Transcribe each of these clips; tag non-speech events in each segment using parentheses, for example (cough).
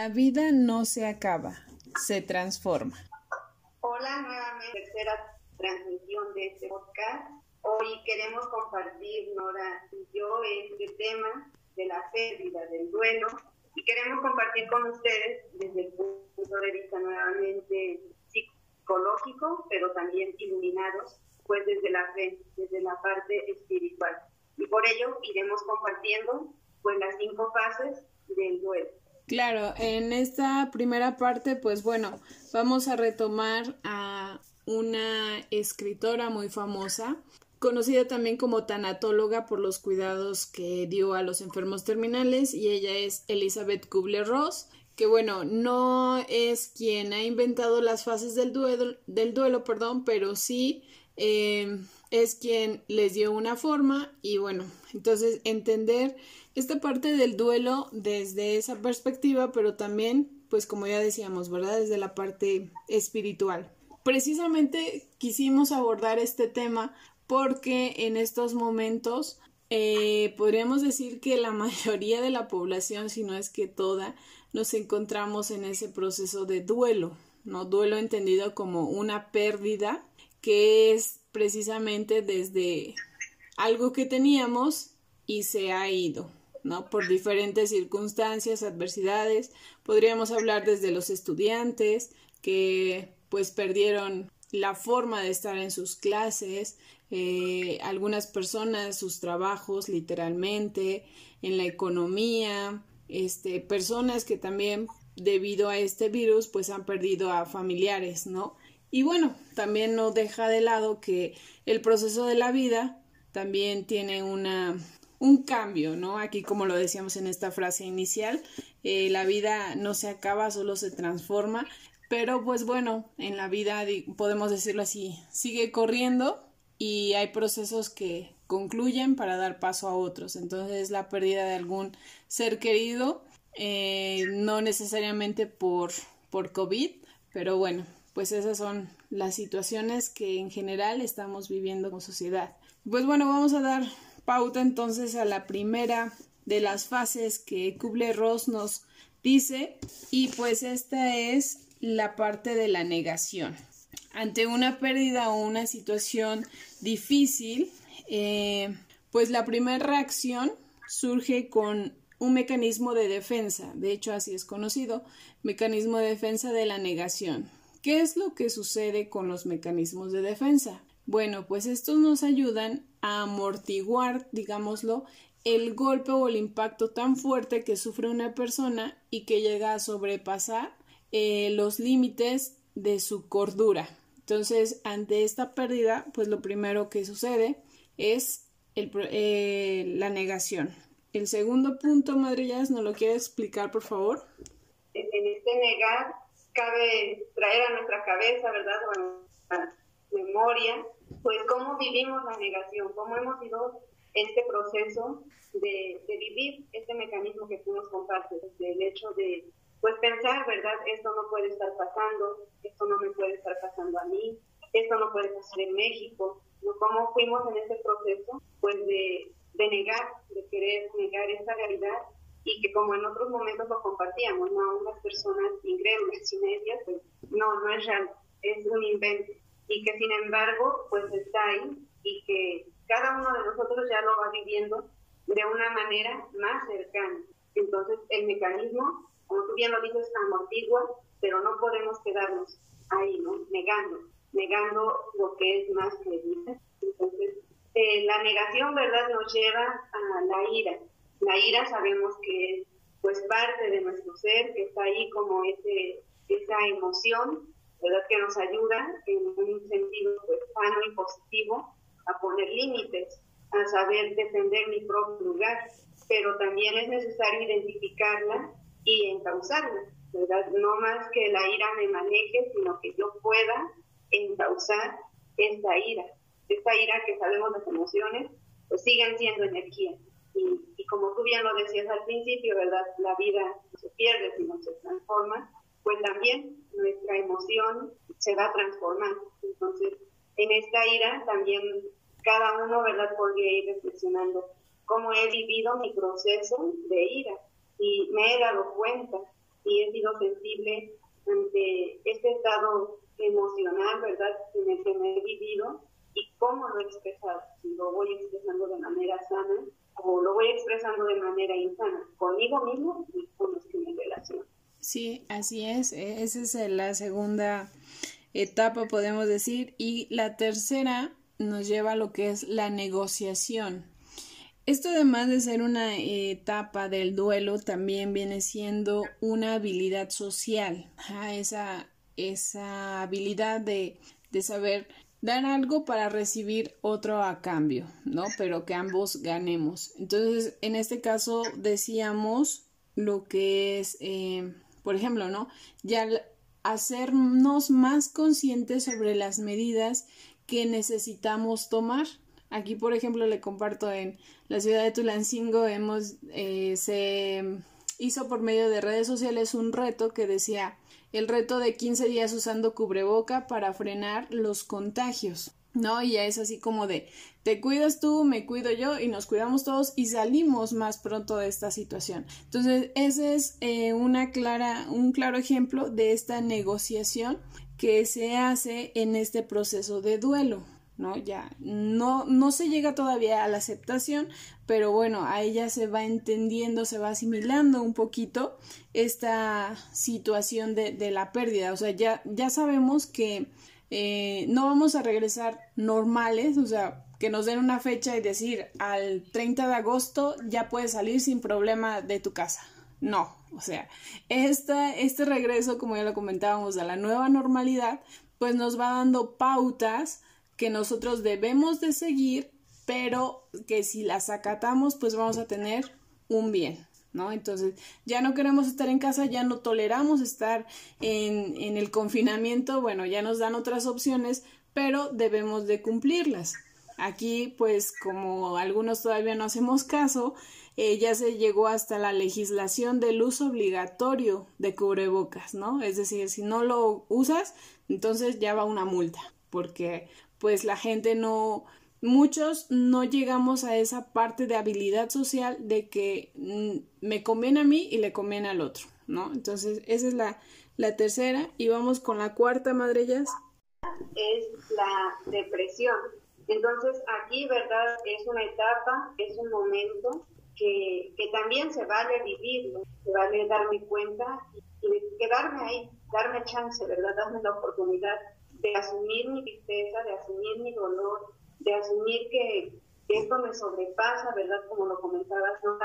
La vida no se acaba, se transforma. Hola, nuevamente, tercera transmisión de este podcast. Hoy queremos compartir, Nora y yo, este tema de la pérdida, del duelo, y queremos compartir con ustedes desde el punto de vista nuevamente psicológico, pero también iluminados, pues desde la fe, desde la parte espiritual. Y por ello iremos compartiendo pues las cinco fases del duelo. Claro, en esta primera parte, pues bueno, vamos a retomar a una escritora muy famosa, conocida también como tanatóloga por los cuidados que dio a los enfermos terminales, y ella es Elizabeth Kubler-Ross, que bueno, no es quien ha inventado las fases del duelo, del duelo perdón, pero sí eh, es quien les dio una forma y bueno, entonces entender esta parte del duelo desde esa perspectiva, pero también, pues como ya decíamos, ¿verdad? Desde la parte espiritual. Precisamente quisimos abordar este tema porque en estos momentos eh, podríamos decir que la (laughs) mayoría de la población, si no es que toda, nos encontramos en ese proceso de duelo, ¿no? Duelo entendido como una pérdida que es precisamente desde algo que teníamos y se ha ido, ¿no? Por diferentes circunstancias, adversidades. Podríamos hablar desde los estudiantes que pues perdieron la forma de estar en sus clases, eh, algunas personas sus trabajos literalmente, en la economía, este, personas que también debido a este virus pues han perdido a familiares, ¿no? Y bueno, también no deja de lado que el proceso de la vida también tiene una, un cambio, ¿no? Aquí como lo decíamos en esta frase inicial, eh, la vida no se acaba, solo se transforma, pero pues bueno, en la vida podemos decirlo así, sigue corriendo y hay procesos que concluyen para dar paso a otros. Entonces la pérdida de algún ser querido, eh, no necesariamente por, por COVID, pero bueno, pues esas son las situaciones que en general estamos viviendo como sociedad. Pues bueno, vamos a dar pauta entonces a la primera de las fases que Kubler-Ross nos dice y pues esta es la parte de la negación. Ante una pérdida o una situación difícil, eh, pues la primera reacción surge con un mecanismo de defensa, de hecho así es conocido, mecanismo de defensa de la negación. ¿Qué es lo que sucede con los mecanismos de defensa? Bueno, pues estos nos ayudan a amortiguar, digámoslo, el golpe o el impacto tan fuerte que sufre una persona y que llega a sobrepasar eh, los límites de su cordura. Entonces, ante esta pérdida, pues lo primero que sucede es eh, la negación. El segundo punto, Madrillas, ¿nos lo quiere explicar, por favor? En este negar cabe traer a nuestra cabeza, ¿verdad? O a nuestra memoria, pues cómo vivimos la negación, cómo hemos ido este proceso de, de vivir este mecanismo que tú nos compartes, el hecho de pues pensar, ¿verdad? Esto no puede estar pasando, esto no me puede estar pasando a mí, esto no puede pasar en México. ¿Cómo fuimos en ese proceso? Pues de, de negar, de querer negar esta realidad y que como en otros momentos lo compartíamos, ¿no? Unas personas increíbles y medias, pues no, no es real, es un invento. Y que sin embargo, pues está ahí y que cada uno de nosotros ya lo va viviendo de una manera más cercana. Entonces, el mecanismo, como tú bien lo dices, amortigua, pero no podemos quedarnos ahí, ¿no? Negando, negando lo que es más creíble. Entonces, eh, la negación, ¿verdad?, nos lleva a la ira, la ira sabemos que es pues parte de nuestro ser, que está ahí como ese, esa emoción, ¿verdad? Que nos ayuda en un sentido pues, sano y positivo a poner límites, a saber defender mi propio lugar, pero también es necesario identificarla y encauzarla, ¿verdad? No más que la ira me maneje, sino que yo pueda encauzar esta ira. Esta ira que sabemos las emociones, pues siguen siendo energía. Y, como tú bien lo decías al principio, ¿verdad? La vida no se pierde, sino se transforma, pues también nuestra emoción se va a transformar. Entonces, en esta ira también cada uno, ¿verdad? Podría ir reflexionando cómo he vivido mi proceso de ira y me he dado cuenta y he sido sensible ante este estado emocional, ¿verdad?, en el que me he vivido y cómo lo he expresado. Si lo voy expresando de manera sana o lo voy expresando de manera insana, conmigo mismo y con los que me relaciono. Sí, así es. E, esa es la segunda etapa, podemos decir. Y la tercera nos lleva a lo que es la negociación. Esto además de ser una etapa del duelo, también viene siendo una habilidad social, esa, esa habilidad de, de saber dar algo para recibir otro a cambio, ¿no? Pero que ambos ganemos. Entonces, en este caso decíamos lo que es, eh, por ejemplo, ¿no? Ya hacernos más conscientes sobre las medidas que necesitamos tomar. Aquí, por ejemplo, le comparto en la ciudad de Tulancingo, hemos, eh, se hizo por medio de redes sociales un reto que decía el reto de 15 días usando cubreboca para frenar los contagios. ¿no? Y ya es así como de te cuidas tú, me cuido yo y nos cuidamos todos y salimos más pronto de esta situación. Entonces, ese es eh, una clara, un claro ejemplo de esta negociación que se hace en este proceso de duelo. ¿No? Ya no, no se llega todavía a la aceptación, pero bueno, a ella se va entendiendo, se va asimilando un poquito esta situación de, de la pérdida. O sea, ya, ya sabemos que eh, no vamos a regresar normales, o sea, que nos den una fecha y decir al 30 de agosto ya puedes salir sin problema de tu casa. No, o sea, esta, este regreso, como ya lo comentábamos, a la nueva normalidad, pues nos va dando pautas que nosotros debemos de seguir, pero que si las acatamos, pues vamos a tener un bien. ¿no? Entonces, ya no queremos estar en casa, ya no toleramos estar en, el confinamiento, bueno, ya nos dan otras opciones, pero debemos de cumplirlas. Aquí, pues, como algunos todavía no hacemos caso, eh, ya se llegó hasta la legislación del uso obligatorio de cubrebocas, ¿no? Es decir, si no lo usas, entonces ya va una multa, porque pues la gente no, muchos no llegamos a esa parte de habilidad social de que mm, me conviene a mí y le conviene al otro, ¿no? Entonces, esa es la, la tercera y vamos con la cuarta, madrellas. Es la depresión. Entonces, aquí, ¿verdad? Es una etapa, es un momento que, que también se vale vivirlo, se vale darme cuenta y quedarme ahí, darme chance, ¿verdad? Darme la oportunidad de asumir mi tristeza, de asumir mi dolor, de asumir que, esto me sobrepasa, ¿verdad? Como lo comentabas, ¿no?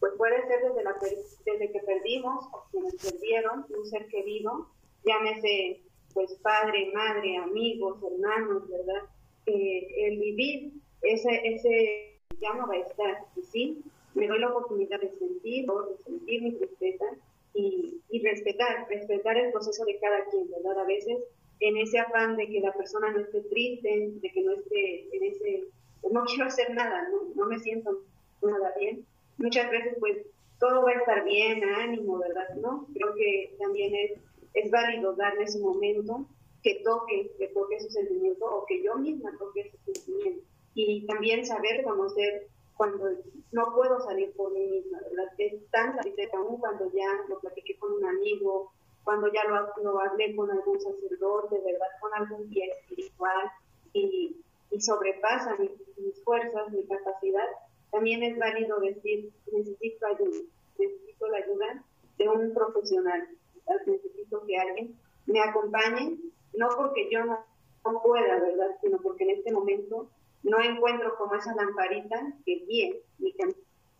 Pues puede ser desde, la, desde que perdimos o quienes perdieron un ser querido, llámese pues padre, madre, amigos, hermanos, ¿verdad? Eh, el vivir ese, ese ya no va a estar, sí, me doy la oportunidad de sentir, de sentir mi tristeza y, y respetar, respetar el proceso de cada quien, ¿verdad? A veces en ese afán de que la persona no esté triste, de que no esté en ese, no quiero hacer nada, no, me siento nada bien. Muchas veces pues todo va a estar bien, ánimo, ¿verdad? ¿No? Creo que también es, es válido darle ese momento que toque, que toque su sentimiento o que yo misma toque ese sentimiento. Y también saber conocer cuando no puedo salir por mí misma, ¿verdad? Es tan tristeza aún cuando ya lo platiqué con un amigo, cuando ya lo, hablé con algún sacerdote, ¿verdad? Con algún guía espiritual y, y sobrepasa mis, fuerzas, mi capacidad, también es válido decir, necesito ayuda, necesito la ayuda de un profesional, necesito que alguien me acompañe, no porque yo no, pueda, ¿verdad? Sino porque en este momento no encuentro como esa lamparita que guíe.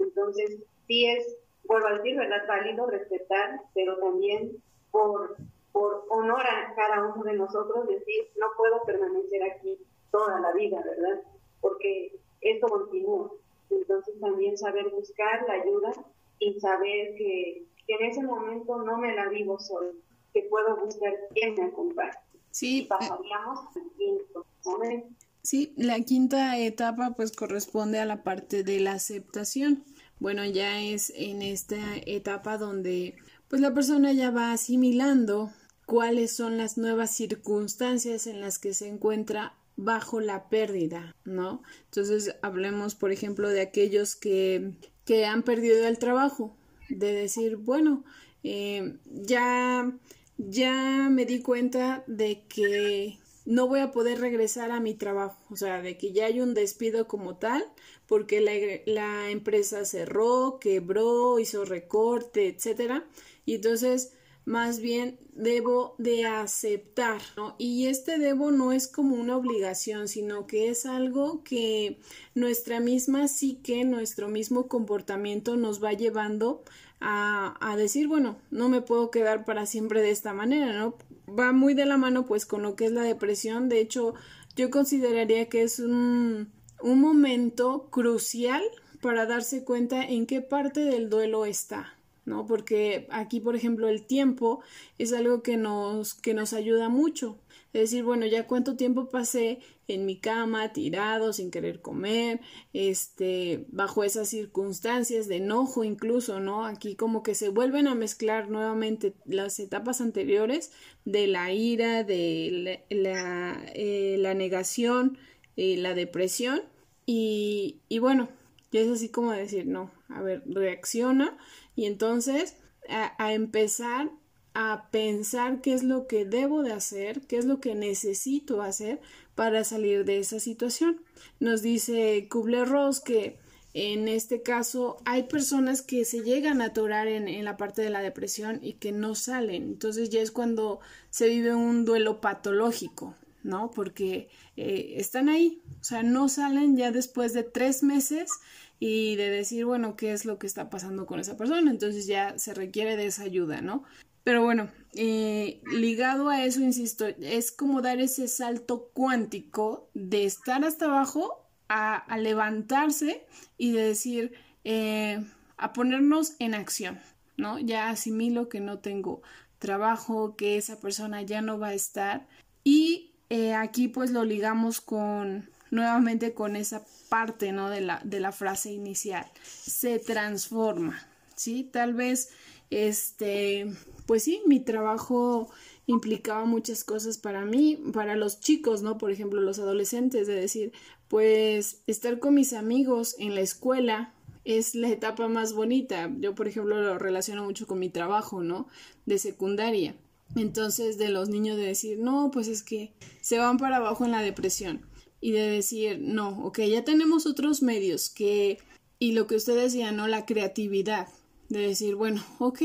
Entonces, sí es, vuelvo a decir, ¿verdad? Válido respetar, pero también por, por honor a cada uno de nosotros, decir, no puedo permanecer aquí toda la vida, ¿verdad? Porque esto continúa. Entonces también saber buscar la ayuda y saber que, en ese momento no me la vivo solo, que puedo buscar quien me acompañe. Sí, pasaríamos al quinto momento. Sí, la quinta etapa pues corresponde a la parte de la aceptación. Bueno, ya es en esta etapa donde pues la persona ya va asimilando cuáles son las nuevas circunstancias en las que se encuentra bajo la pérdida, ¿no? Entonces hablemos, por ejemplo, de aquellos que, que han perdido el trabajo, de decir, bueno, eh, ya, ya me di cuenta de que no voy a poder regresar a mi trabajo, o sea, de que ya hay un despido como tal, porque la, la empresa cerró, quebró, hizo recorte, etcétera, y entonces más bien debo de aceptar, ¿no? Y este debo no es como una obligación, sino que es algo que nuestra misma psique, nuestro mismo comportamiento nos va llevando a, a decir, bueno, no me puedo quedar para siempre de esta manera, ¿no? Va muy de la mano pues con lo que es la depresión, de hecho yo consideraría que es un, un momento crucial para darse cuenta en qué parte del duelo está, ¿no? Porque aquí, por ejemplo, el tiempo es algo que nos, que nos ayuda mucho. Es decir, bueno, ya cuánto tiempo pasé en mi cama, tirado, sin querer comer, este, bajo esas circunstancias de enojo incluso, ¿no? Aquí como que se vuelven a mezclar nuevamente las etapas anteriores de la ira, de la, eh, la, negación, eh, la depresión, y, y bueno, ya es así como decir, no, a ver, reacciona y entonces a, empezar a pensar qué es lo que debo de hacer, qué es lo que necesito hacer para salir de esa situación. Nos dice Kubler-Ross que en este caso hay personas que se llegan a atorar en, en, la parte de la depresión y que no salen. Entonces ya es cuando se vive un duelo patológico, ¿no? Porque eh, están ahí, o sea, no salen ya después de tres meses y de decir, bueno, qué es lo que está pasando con esa persona. Entonces ya se requiere de esa ayuda, ¿no? Pero bueno, eh, ligado a eso, insisto, es como dar ese salto cuántico de estar hasta abajo a, levantarse y de decir, eh, a ponernos en acción, ¿no? Ya asimilo que no tengo trabajo, que esa persona ya no va a estar y eh, aquí pues lo ligamos con nuevamente con esa parte, ¿no? De la, de la frase inicial. Se transforma, ¿sí? Tal vez, este, pues sí, mi trabajo implicaba muchas cosas para mí, para los chicos, ¿no? Por ejemplo, los adolescentes, de decir, pues estar con mis amigos en la escuela es la etapa más bonita. Yo, por ejemplo, lo relaciono mucho con mi trabajo, ¿no? De secundaria. Entonces, de los niños de decir, no, pues es que se van para abajo en la depresión y de decir, no, ok, ya tenemos otros medios que, y lo que usted decía, ¿no? La creatividad, de decir, bueno, ok,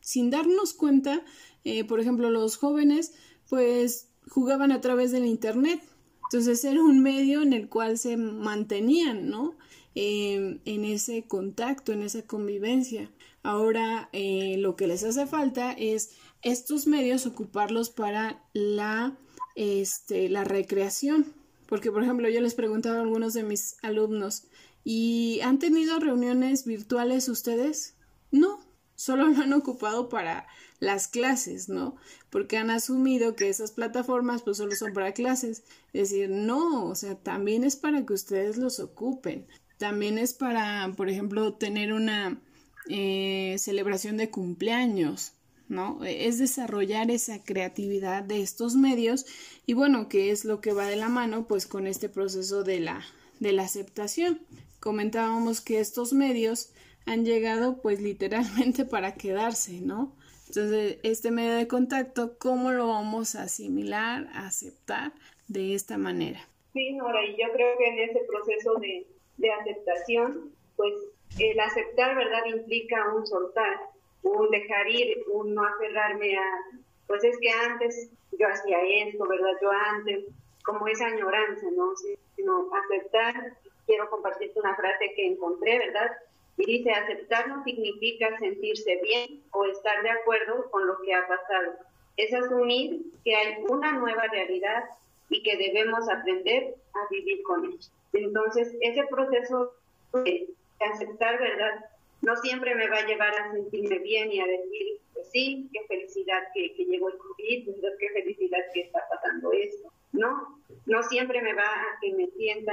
sin darnos cuenta, eh, por ejemplo, los jóvenes, pues jugaban a través del Internet. Entonces era un medio en el cual se mantenían, ¿no? Em, en ese contacto, en esa convivencia. Ahora eh, lo que les hace falta es estos medios ocuparlos para la, este, la recreación, porque, por ejemplo, yo les preguntaba a algunos de mis alumnos, ¿y han tenido reuniones virtuales ustedes? No, solo lo han ocupado para las clases, ¿no? Porque han asumido que esas plataformas pues solo son para clases. Es decir, no, o sea, también es para que ustedes los ocupen. También es para, por ejemplo, tener una eh, celebración de cumpleaños, ¿no? Es desarrollar esa creatividad de estos medios y bueno, que es lo que va de la mano pues con este proceso de la, de la aceptación. Comentábamos que estos medios han llegado pues literalmente (laughs) para quedarse, ¿no? Entonces, este medio de contacto, ¿cómo lo vamos a asimilar, a aceptar de esta manera? Sí, Nora, y yo creo que en ese proceso de, de aceptación, pues el aceptar, ¿verdad?, implica un soltar, un dejar ir, un no aferrarme a, pues es que antes yo hacía esto, ¿verdad? Yo antes, como esa añoranza, ¿no? Sino aceptar, quiero compartirte una frase que encontré, ¿verdad? Y dice, aceptar no significa sentirse bien o estar de acuerdo con lo que ha pasado. Es asumir que hay una nueva realidad y que debemos aprender a vivir con ella. Entonces, ese proceso de aceptar, ¿verdad? No siempre me va a llevar a sentirme bien y a decir, pues sí, qué felicidad que, llegó el COVID, qué felicidad que está pasando esto. No, no siempre me va a que me sienta,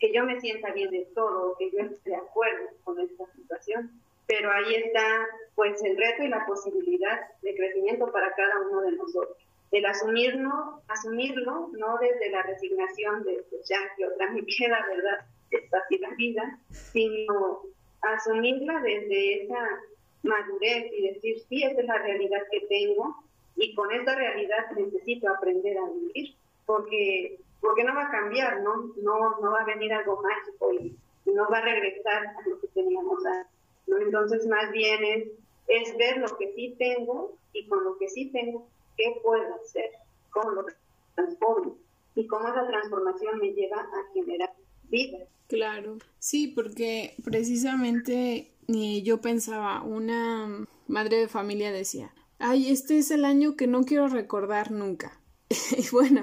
que yo me sienta bien de todo, que yo esté de acuerdo con esta situación. Pero ahí está, pues, el reto y la posibilidad de crecimiento para cada uno de nosotros. El asumirlo, asumirlo, no desde la resignación de, pues ya, que otra (laughs) me queda, ¿verdad? Esta así la vida, sino asumirla desde esa madurez y decir, sí, esta es la realidad que tengo y con esta realidad necesito aprender a vivir, porque, porque no va a cambiar, ¿no? No, no va a venir algo mágico y, no va a regresar a lo que teníamos antes. Entonces, más bien es, es ver lo que sí tengo y con lo que sí tengo, qué puedo hacer, cómo lo transformo y cómo esa transformación me lleva a generar Claro, sí, porque precisamente yo pensaba, una madre de familia decía, ay, este es el año que no quiero recordar nunca. (laughs) y bueno,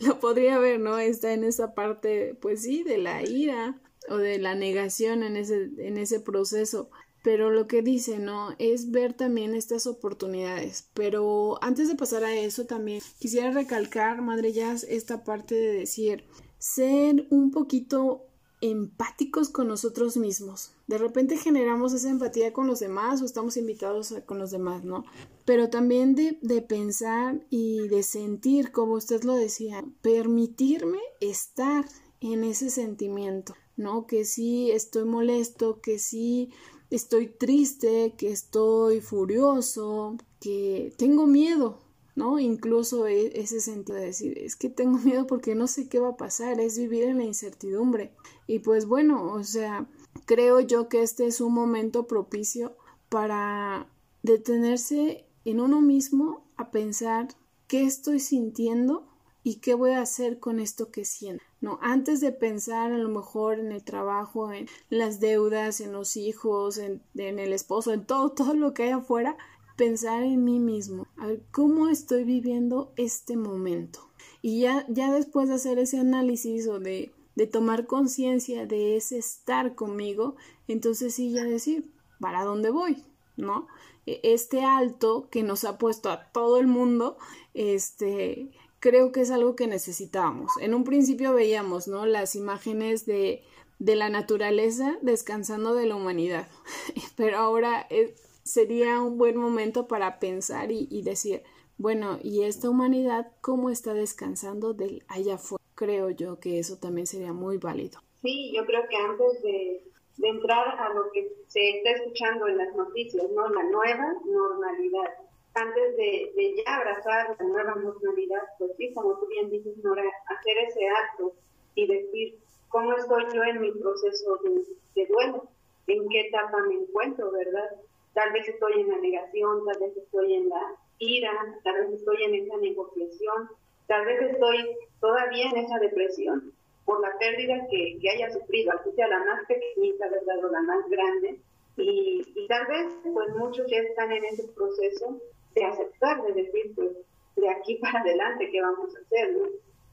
lo podría ver, ¿no? Está en esa parte, pues sí, de la ira o de la negación en ese, en ese proceso. Pero lo que dice, ¿no? Es ver también estas oportunidades. Pero antes de pasar a eso también quisiera recalcar, Madre Jazz, esta parte de decir, ser un poquito empáticos con nosotros mismos. De repente generamos esa empatía con los demás o estamos invitados con los demás, ¿no? Pero también de, de pensar y de sentir, como usted lo decía, permitirme estar en ese sentimiento, ¿no? Que sí estoy molesto, que sí estoy triste, que estoy furioso, que tengo miedo, ¿no? Incluso e, ese sentido de decir, es que tengo (laughs) miedo porque no sé qué va a pasar, es vivir en la incertidumbre. Y pues bueno, o sea, creo yo que este es un momento propicio para detenerse en uno mismo a pensar qué estoy sintiendo y qué voy a hacer con esto que siento. No, antes de pensar a lo mejor en el trabajo, en las deudas, en los hijos, en, en el esposo, en todo, (laughs) todo lo que hay afuera, pensar en mí mismo, a ver cómo estoy viviendo este momento. Y ya, ya después de hacer ese análisis o de, de tomar conciencia de ese estar conmigo, entonces sí ya decir, ¿para dónde voy? ¿No? E, este alto que nos ha puesto a todo el mundo, este, creo que es algo que necesitábamos. En un principio veíamos, ¿no? Las imágenes de, de la naturaleza descansando de la humanidad, (laughs) pero ahora es, sería un buen momento para pensar y, decir, bueno, ¿y esta humanidad cómo está descansando del allá afuera? Creo yo que eso también sería muy válido. Sí, yo creo que antes de, entrar a lo que se está escuchando en las noticias, ¿no? La nueva normalidad. Antes de, ya abrazar la nueva normalidad, pues sí, como tú bien dices, Nora, hacer ese acto y decir, ¿cómo estoy yo en mi proceso de, de duelo? ¿En qué etapa me encuentro, verdad? Tal vez estoy en la negación, tal vez estoy en la ira, tal vez estoy en esa negociación, tal vez estoy todavía en esa depresión por la pérdida que, que haya sufrido, así sea la más pequeñita, ¿verdad? O la más grande. Y, y, tal vez, pues muchos ya están en ese proceso de aceptar, de decir, pues, de aquí (laughs) para adelante, ¿qué vamos a hacer?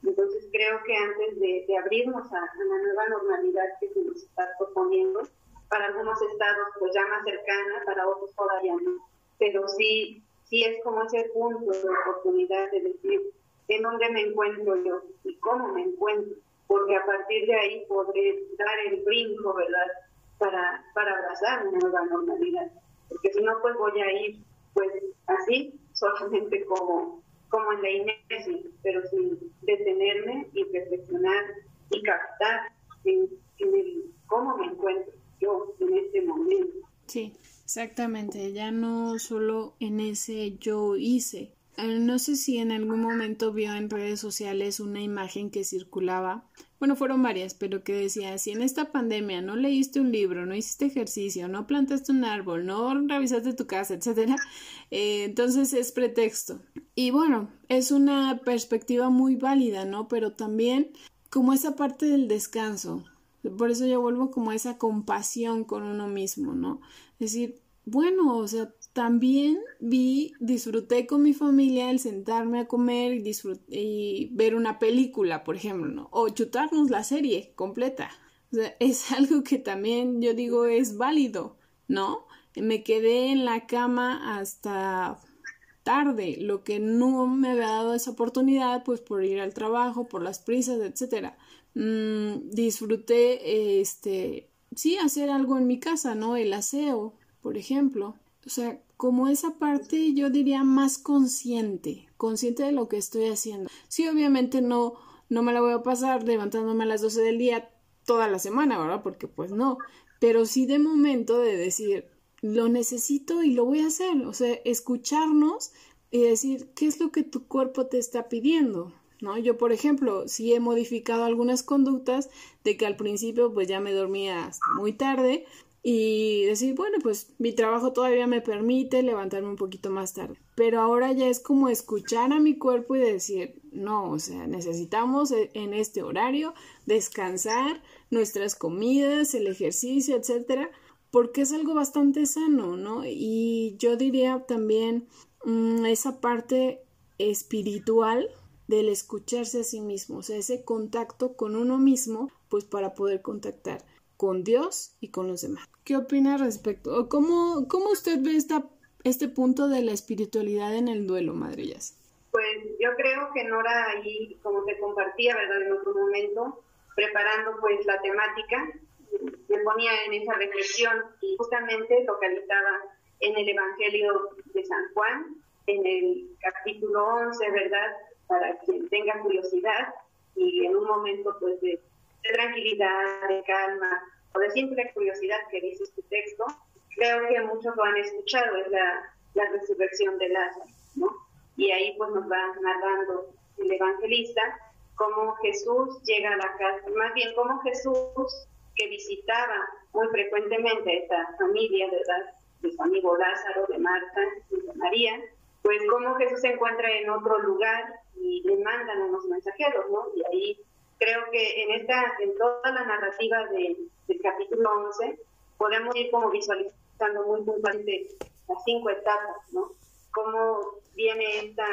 Entonces creo que antes de, de abrirnos a, a, la nueva normalidad que se nos está proponiendo, para algunos estados pues ya más cercana, para otros todavía no. Pero sí, sí es como ese punto de oportunidad de decir en dónde me encuentro yo y cómo me encuentro, porque a partir de ahí podré dar el brinco, ¿verdad? Para, para abrazar una nueva normalidad. Porque si no, pues voy a ir pues así, solamente como, como en la inercia, pero sin detenerme y reflexionar y captar en, en el cómo me encuentro yo en este momento. Sí, exactamente, ya no solo en ese yo hice. Eh, no sé si en algún momento vio en redes sociales una imagen que circulaba, bueno, fueron varias, pero que decía, si en esta pandemia no leíste un libro, no hiciste ejercicio, no plantaste un árbol, no revisaste tu casa, etcétera, eh, entonces es pretexto. Y bueno, es una perspectiva muy válida, ¿no? Pero también como esa parte del descanso, por eso yo vuelvo como a esa compasión con uno mismo, ¿no? Es decir, bueno, o sea, también vi, disfruté con mi familia el sentarme a comer y, y ver una película, por ejemplo, ¿no? O chutarnos la serie completa. O sea, (laughs) es algo que también yo digo es válido, ¿no? Me quedé en la cama hasta tarde, lo que no me había dado esa oportunidad, pues por ir al trabajo, por las prisas, etcétera. Mm, disfruté, este, sí, hacer algo en mi casa, ¿no? El aseo, por ejemplo. O sea, como esa parte yo diría más consciente, consciente de lo que estoy haciendo. Sí, obviamente no, no me la voy a pasar levantándome a las 12 del día toda la semana, ¿verdad? Porque pues no. Pero sí de momento de decir, lo necesito y lo voy a hacer. O sea, escucharnos y decir, ¿qué es lo que tu cuerpo te está pidiendo? ¿No? Yo, por ejemplo, sí he modificado algunas conductas de que al principio pues ya me dormía hasta muy tarde y decir, bueno, pues mi trabajo todavía me permite levantarme un poquito más tarde. Pero ahora ya es como escuchar a mi cuerpo y decir, no, o sea, necesitamos e, en este horario descansar, nuestras comidas, el ejercicio, etcétera, porque es algo bastante sano, ¿no? Y yo diría también mm, esa parte espiritual del escucharse a sí mismo, o sea, ese contacto con uno mismo, pues para poder contactar con Dios y con los demás. ¿Qué opina respecto? ¿Cómo, cómo usted ve esta, este punto de la espiritualidad en el duelo, Madrillas? Pues yo creo que Nora ahí, como te compartía, ¿verdad? En otro momento, preparando pues la temática, me ponía en esa reflexión y justamente localizaba en el Evangelio de San Juan, en el capítulo 11, ¿verdad? Para quien tenga curiosidad y en un momento pues de, tranquilidad, de calma o de simple curiosidad que dice este texto, creo que muchos lo han escuchado, es la, la resurrección de Lázaro, ¿no? Y ahí pues nos va narrando el evangelista cómo Jesús llega a la casa, más bien cómo Jesús, que visitaba muy frecuentemente esta familia. De su amigo Lázaro, de Marta y de María, pues cómo Jesús se encuentra en otro lugar y le mandan a los mensajeros, ¿no? Y ahí creo que en esta, en toda la narrativa de, del capítulo 11, podemos ir como visualizando muy puntualmente las cinco etapas, ¿no? Cómo viene esta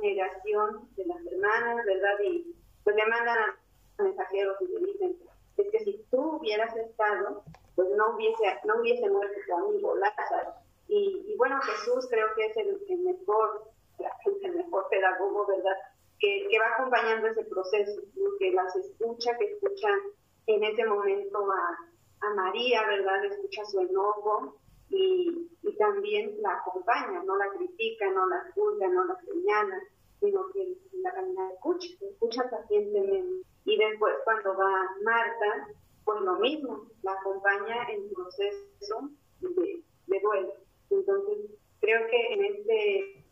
negación de las hermanas, ¿verdad? Y pues le mandan a mensajeros y le dicen, es que si tú hubieras estado, pues no hubiese, no hubiese muerto tu amigo Lázaro. Y, y bueno, Jesús creo que es el, mejor, el mejor pedagogo, ¿verdad? Que, que, va acompañando ese proceso, que las escucha, que escucha en ese momento a, a María, ¿verdad? Escucha su enojo y, y, también la acompaña, no la critica, no la juzga, no la señala, sino que la camina escucha, escucha pacientemente. Y después cuando va Marta, pues lo mismo, la acompaña en proceso de, de duelo. Entonces, creo que en este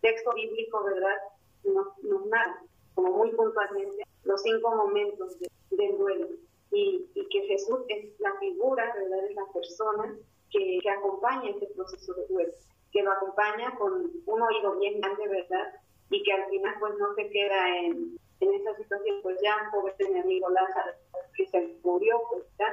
texto bíblico, ¿verdad?, nos, nos narra como muy puntualmente los cinco momentos de, del duelo. Y, y, que Jesús es la figura, ¿verdad?, es la persona que, que acompaña este proceso de duelo, que lo acompaña con un oído bien grande, ¿verdad?, y que al final pues no se queda en, en esa situación, pues ya, pobre mi amigo Lázaro, que se murió, pues ya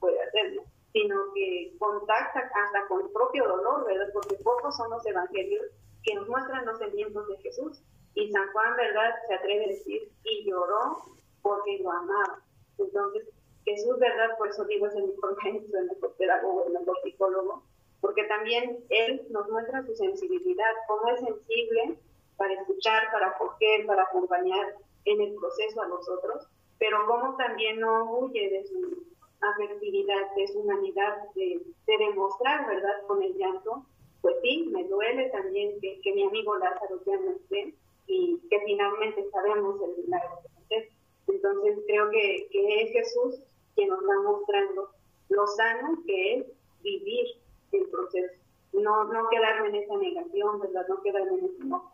puede hacerlo, sino que contacta hasta con el propio dolor, ¿verdad? Porque pocos son los evangelios que nos muestran los sentimientos de Jesús. Y San Juan, ¿verdad?, se atreve a decir, y lloró porque lo amaba. Entonces, Jesús, ¿verdad? Por eso digo, es el mejor maestro, el mejor pedagogo, el mejor psicólogo, porque también Él nos muestra su sensibilidad, cómo es sensible para escuchar, para acoger, para acompañar en el proceso a los otros, pero como también no huye de su afectividad, de su humanidad, de, demostrar, ¿verdad?, con el llanto, pues sí, me duele también que, que mi amigo Lázaro ya no esté y que finalmente sabemos el milagro que Entonces creo que, que es Jesús quien nos va mostrando lo sano que es vivir el proceso no, no quedarme en esa negación, ¿verdad? No quedarme en ese no,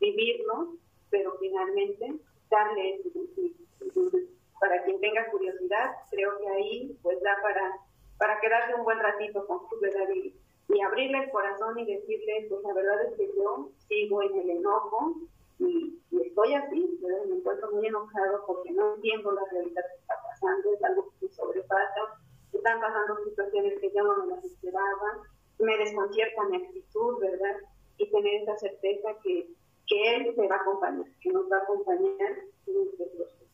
vivirlo, pero finalmente darle ese sentido. Entonces, para quien tenga curiosidad, creo que ahí pues da para, para quedarse un buen ratito con su ¿verdad? Y, y abrirle el corazón y decirle, pues la verdad es que yo sigo en el enojo y, y estoy así, ¿verdad? me encuentro muy enojado porque no entiendo la realidad que está pasando, es algo que me sobrepasa, están pasando situaciones que yo no me las esperaba, me desconcierta mi actitud, ¿verdad? Y tener esa certeza que, que Él me va a acompañar, que nos va a acompañar en este proceso.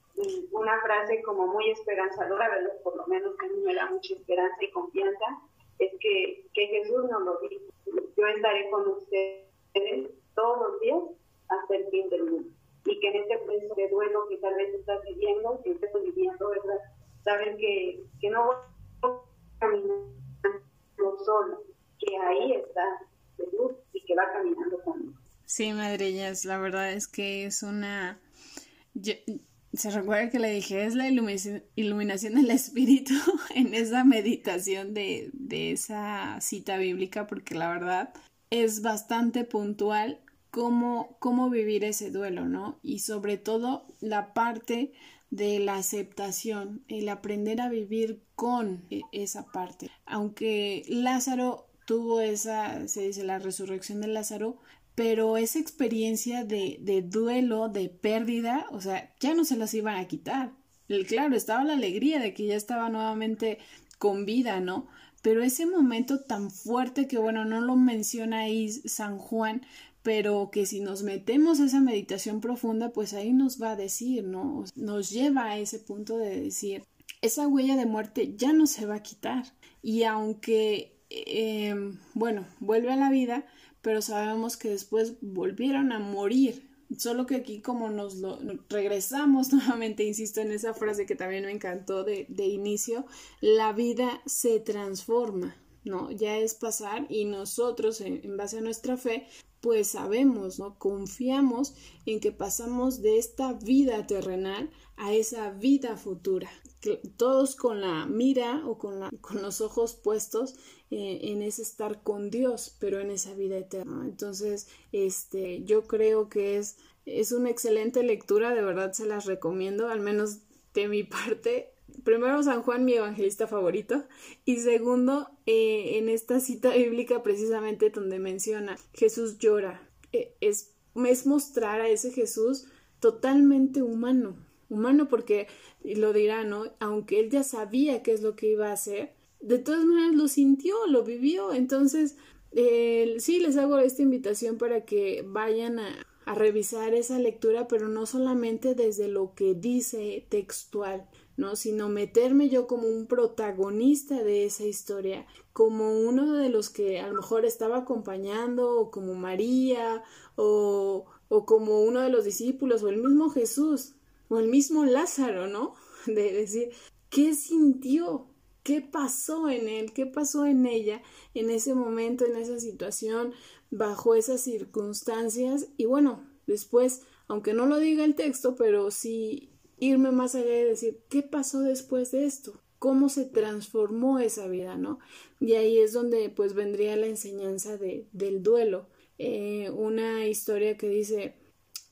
Una frase como muy esperanzadora, ¿verdad? Por lo menos a mí me da mucha esperanza y confianza, es que, que Jesús nos lo dijo. Yo estaré con ustedes todos los días hasta el fin del mundo. Y que en este proceso de duelo que tal vez estás viviendo, que estés viviendo, ¿verdad? Saber que, que no voy a caminar solo, que ahí está Jesús y que va caminando conmigo. Sí, madrillas, la verdad es que es una... Se recuerda que le dije, es la iluminación del espíritu (laughs) en esa meditación de, de esa cita bíblica, porque la verdad es bastante puntual cómo, cómo vivir ese duelo, ¿no? Y sobre todo la parte de la aceptación, el aprender a vivir con e, esa parte. Aunque Lázaro tuvo esa, se dice, la resurrección de Lázaro, pero esa experiencia de, duelo, de pérdida, o sea, ya no se las iban a quitar. El, claro, estaba la alegría de que ya estaba nuevamente con vida, ¿no? Pero ese momento tan fuerte que, bueno, no lo menciona ahí San Juan, pero que si nos metemos a esa meditación profunda, pues ahí nos va a decir, ¿no? Nos lleva a ese punto de decir, esa huella de muerte ya no se va a quitar. Y aunque, em, bueno, vuelve a la vida, pero sabemos que después volvieron a morir. Solo que aquí como nos lo regresamos (laughs) nuevamente, insisto en esa frase que también me encantó de, inicio, la vida se transforma, ¿no? Ya es pasar y nosotros, en, base a nuestra fe, pues sabemos, ¿no? Confiamos en que pasamos de esta vida terrenal a esa vida futura. Todos con la mira o con, la, con los ojos puestos eh, en ese estar con Dios, pero en esa vida eterna. Entonces, este, yo creo que es, es una excelente lectura, de verdad se las recomiendo, al menos de mi (laughs) parte. Primero San Juan, mi evangelista favorito, y segundo, eh, en esta cita bíblica precisamente donde menciona Jesús llora, eh, es, es mostrar a ese Jesús totalmente humano, humano porque, lo dirá, ¿no? Aunque él ya sabía qué es lo que iba a hacer, de todas maneras lo sintió, lo vivió, entonces, eh, sí, les hago esta invitación para que vayan a, a revisar esa lectura, pero no solamente desde lo que dice textual, ¿no? sino meterme yo como un protagonista de esa historia, como uno de los que a lo mejor estaba acompañando, o como María, o, o como uno de los discípulos, o el mismo Jesús, o el mismo Lázaro, ¿no? (laughs) De decir, ¿qué sintió? ¿Qué pasó en él? ¿Qué pasó en ella en ese momento, en esa situación, bajo esas circunstancias? Y bueno, después, aunque no lo diga el texto, pero sí irme más allá y decir, ¿qué pasó después de esto? ¿Cómo se transformó esa vida, no? Y ahí es donde pues vendría la enseñanza de, del duelo. Eh, una historia que dice,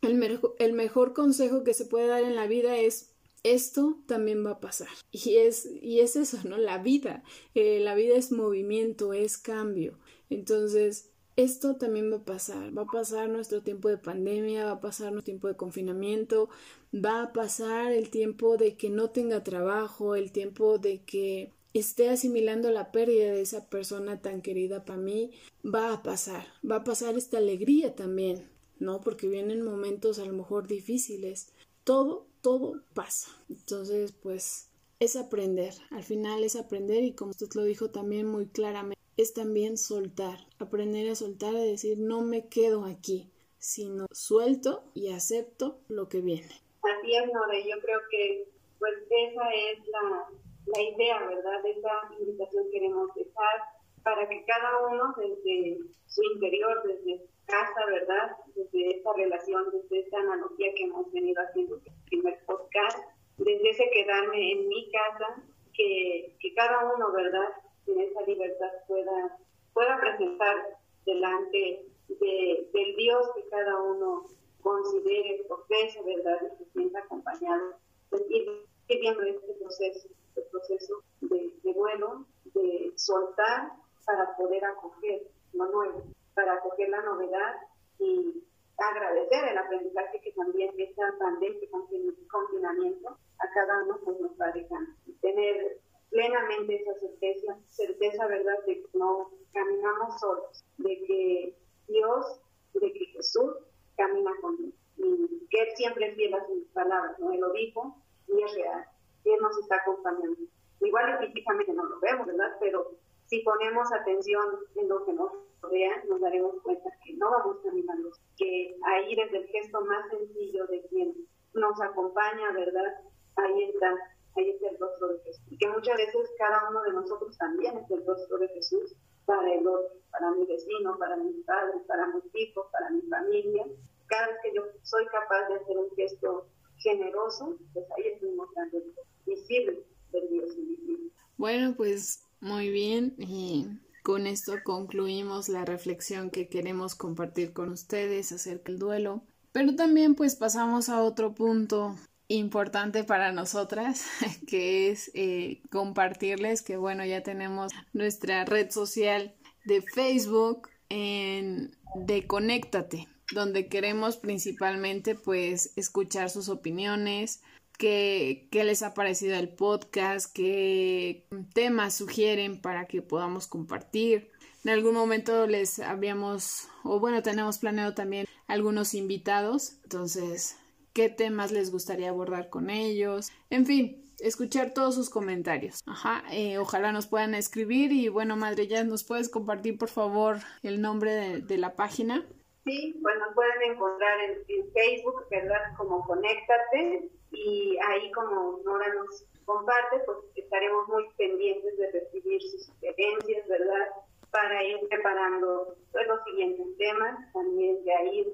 el, el mejor consejo que se puede dar en la vida es esto también va a pasar. Y es, y es eso, ¿no? La vida. Eh, la vida es movimiento, es cambio. Entonces, esto también va a pasar. Va a pasar nuestro tiempo de pandemia, va a pasar nuestro tiempo de confinamiento, va a pasar el tiempo de que no tenga trabajo, el tiempo de que esté asimilando la pérdida de esa persona tan querida para mí, va a pasar. Va a pasar esta alegría también, ¿no? Porque vienen momentos a lo mejor difíciles. Todo, todo pasa. Entonces, pues es aprender. Al final es aprender y como usted lo dijo también muy claramente es también soltar, aprender a soltar, a decir no me quedo aquí, sino suelto y acepto lo que viene. Así es, Nora, yo creo que pues esa es la, la idea, ¿verdad? Esa invitación queremos dejar para que cada uno desde su interior, desde casa, ¿verdad? Desde esta relación, desde esta analogía que hemos venido haciendo en el primer podcast, desde ese quedarme en mi casa, que, que cada uno, ¿verdad? en esa libertad pueda, pueda presentar delante de, del Dios que cada uno considere, profese, ¿verdad? Y se sienta acompañado. Pues, ir viviendo este proceso, este proceso de, de vuelo, de soltar para poder acoger lo nuevo, para acoger la novedad y agradecer el aprendizaje que también esta pandemia, este confinamiento, a cada uno pues, nos va dejando. Tener plenamente esa certeza, certeza, ¿verdad?, de que no caminamos solos, de que Dios, de que Jesús camina conmigo. Y que Él siempre es fiel a sus palabras, ¿no? Él lo dijo y es real. Él nos está acompañando. Igual físicamente no lo vemos, ¿verdad? Pero si ponemos atención en lo que nos rodea, nos daremos cuenta que no vamos caminando, que ahí desde el gesto más sencillo de quien nos acompaña, ¿verdad? Ahí está ahí está el rostro de Jesús. Y que muchas veces cada uno de nosotros también es el rostro de Jesús para el otro, para mi vecino, para mis padres, para mis hijos, para mi familia. Cada vez que yo soy capaz de hacer un gesto generoso, pues ahí estuvimos dando visible del Dios invisible. Bueno, pues muy bien y con esto concluimos la reflexión que queremos compartir con ustedes acerca del duelo. Pero también pues pasamos a otro punto importante para nosotras, (laughs) que es eh, compartirles que bueno, ya tenemos nuestra red social de Facebook en de Conéctate, donde queremos principalmente pues escuchar sus opiniones, qué, qué les ha parecido el podcast, qué temas sugieren para que podamos compartir. En algún momento les habíamos, o bueno, tenemos planeado también algunos invitados, entonces, ¿qué temas les gustaría abordar con ellos? En fin, escuchar todos sus comentarios. Ajá, eh, ojalá nos puedan escribir y bueno, Madre, ya nos puedes compartir por favor el nombre de, de la página. Sí, pues nos pueden encontrar en, Facebook, ¿verdad? Como Conéctate y ahí como Nora nos comparte, pues estaremos muy pendientes de recibir sus sugerencias, ¿verdad? Para ir preparando pues, los siguientes temas, también ya ir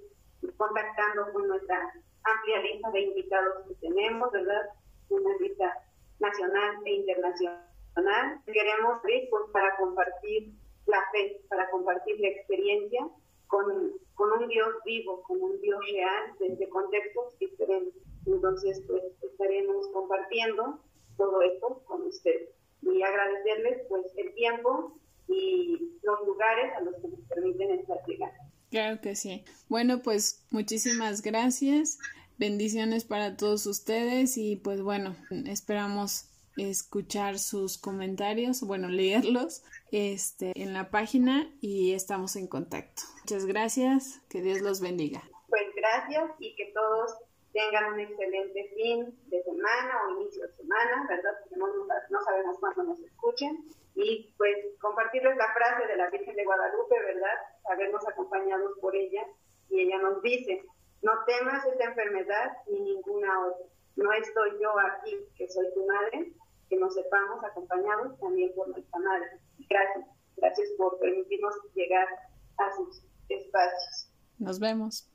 contactando con nuestra amplia lista de invitados que tenemos, ¿verdad? Una lista nacional e internacional. Queremos ir pues, para compartir la fe, para compartir la experiencia con, con un Dios vivo, con un Dios real, desde contextos diferentes. Entonces, pues estaremos compartiendo todo esto con ustedes y agradecerles pues el tiempo y los lugares a los que nos permiten estar llegando. Claro que sí. Bueno, pues muchísimas gracias. Bendiciones para todos ustedes y pues bueno, esperamos escuchar sus comentarios, bueno, leerlos este, en la página y estamos en contacto. Muchas gracias, que Dios los bendiga. Pues gracias y que todos tengan un excelente fin de semana o inicio de semana, ¿verdad? Porque no, no sabemos cuándo nos escuchen. Y pues compartirles la frase de la Virgen de Guadalupe, ¿verdad? Habernos acompañados por ella. Y ella nos dice, no temas esta enfermedad ni ninguna otra. No estoy yo aquí, que soy tu madre, que nos sepamos acompañados también por nuestra madre. Gracias, gracias por permitirnos llegar a sus espacios. Nos vemos.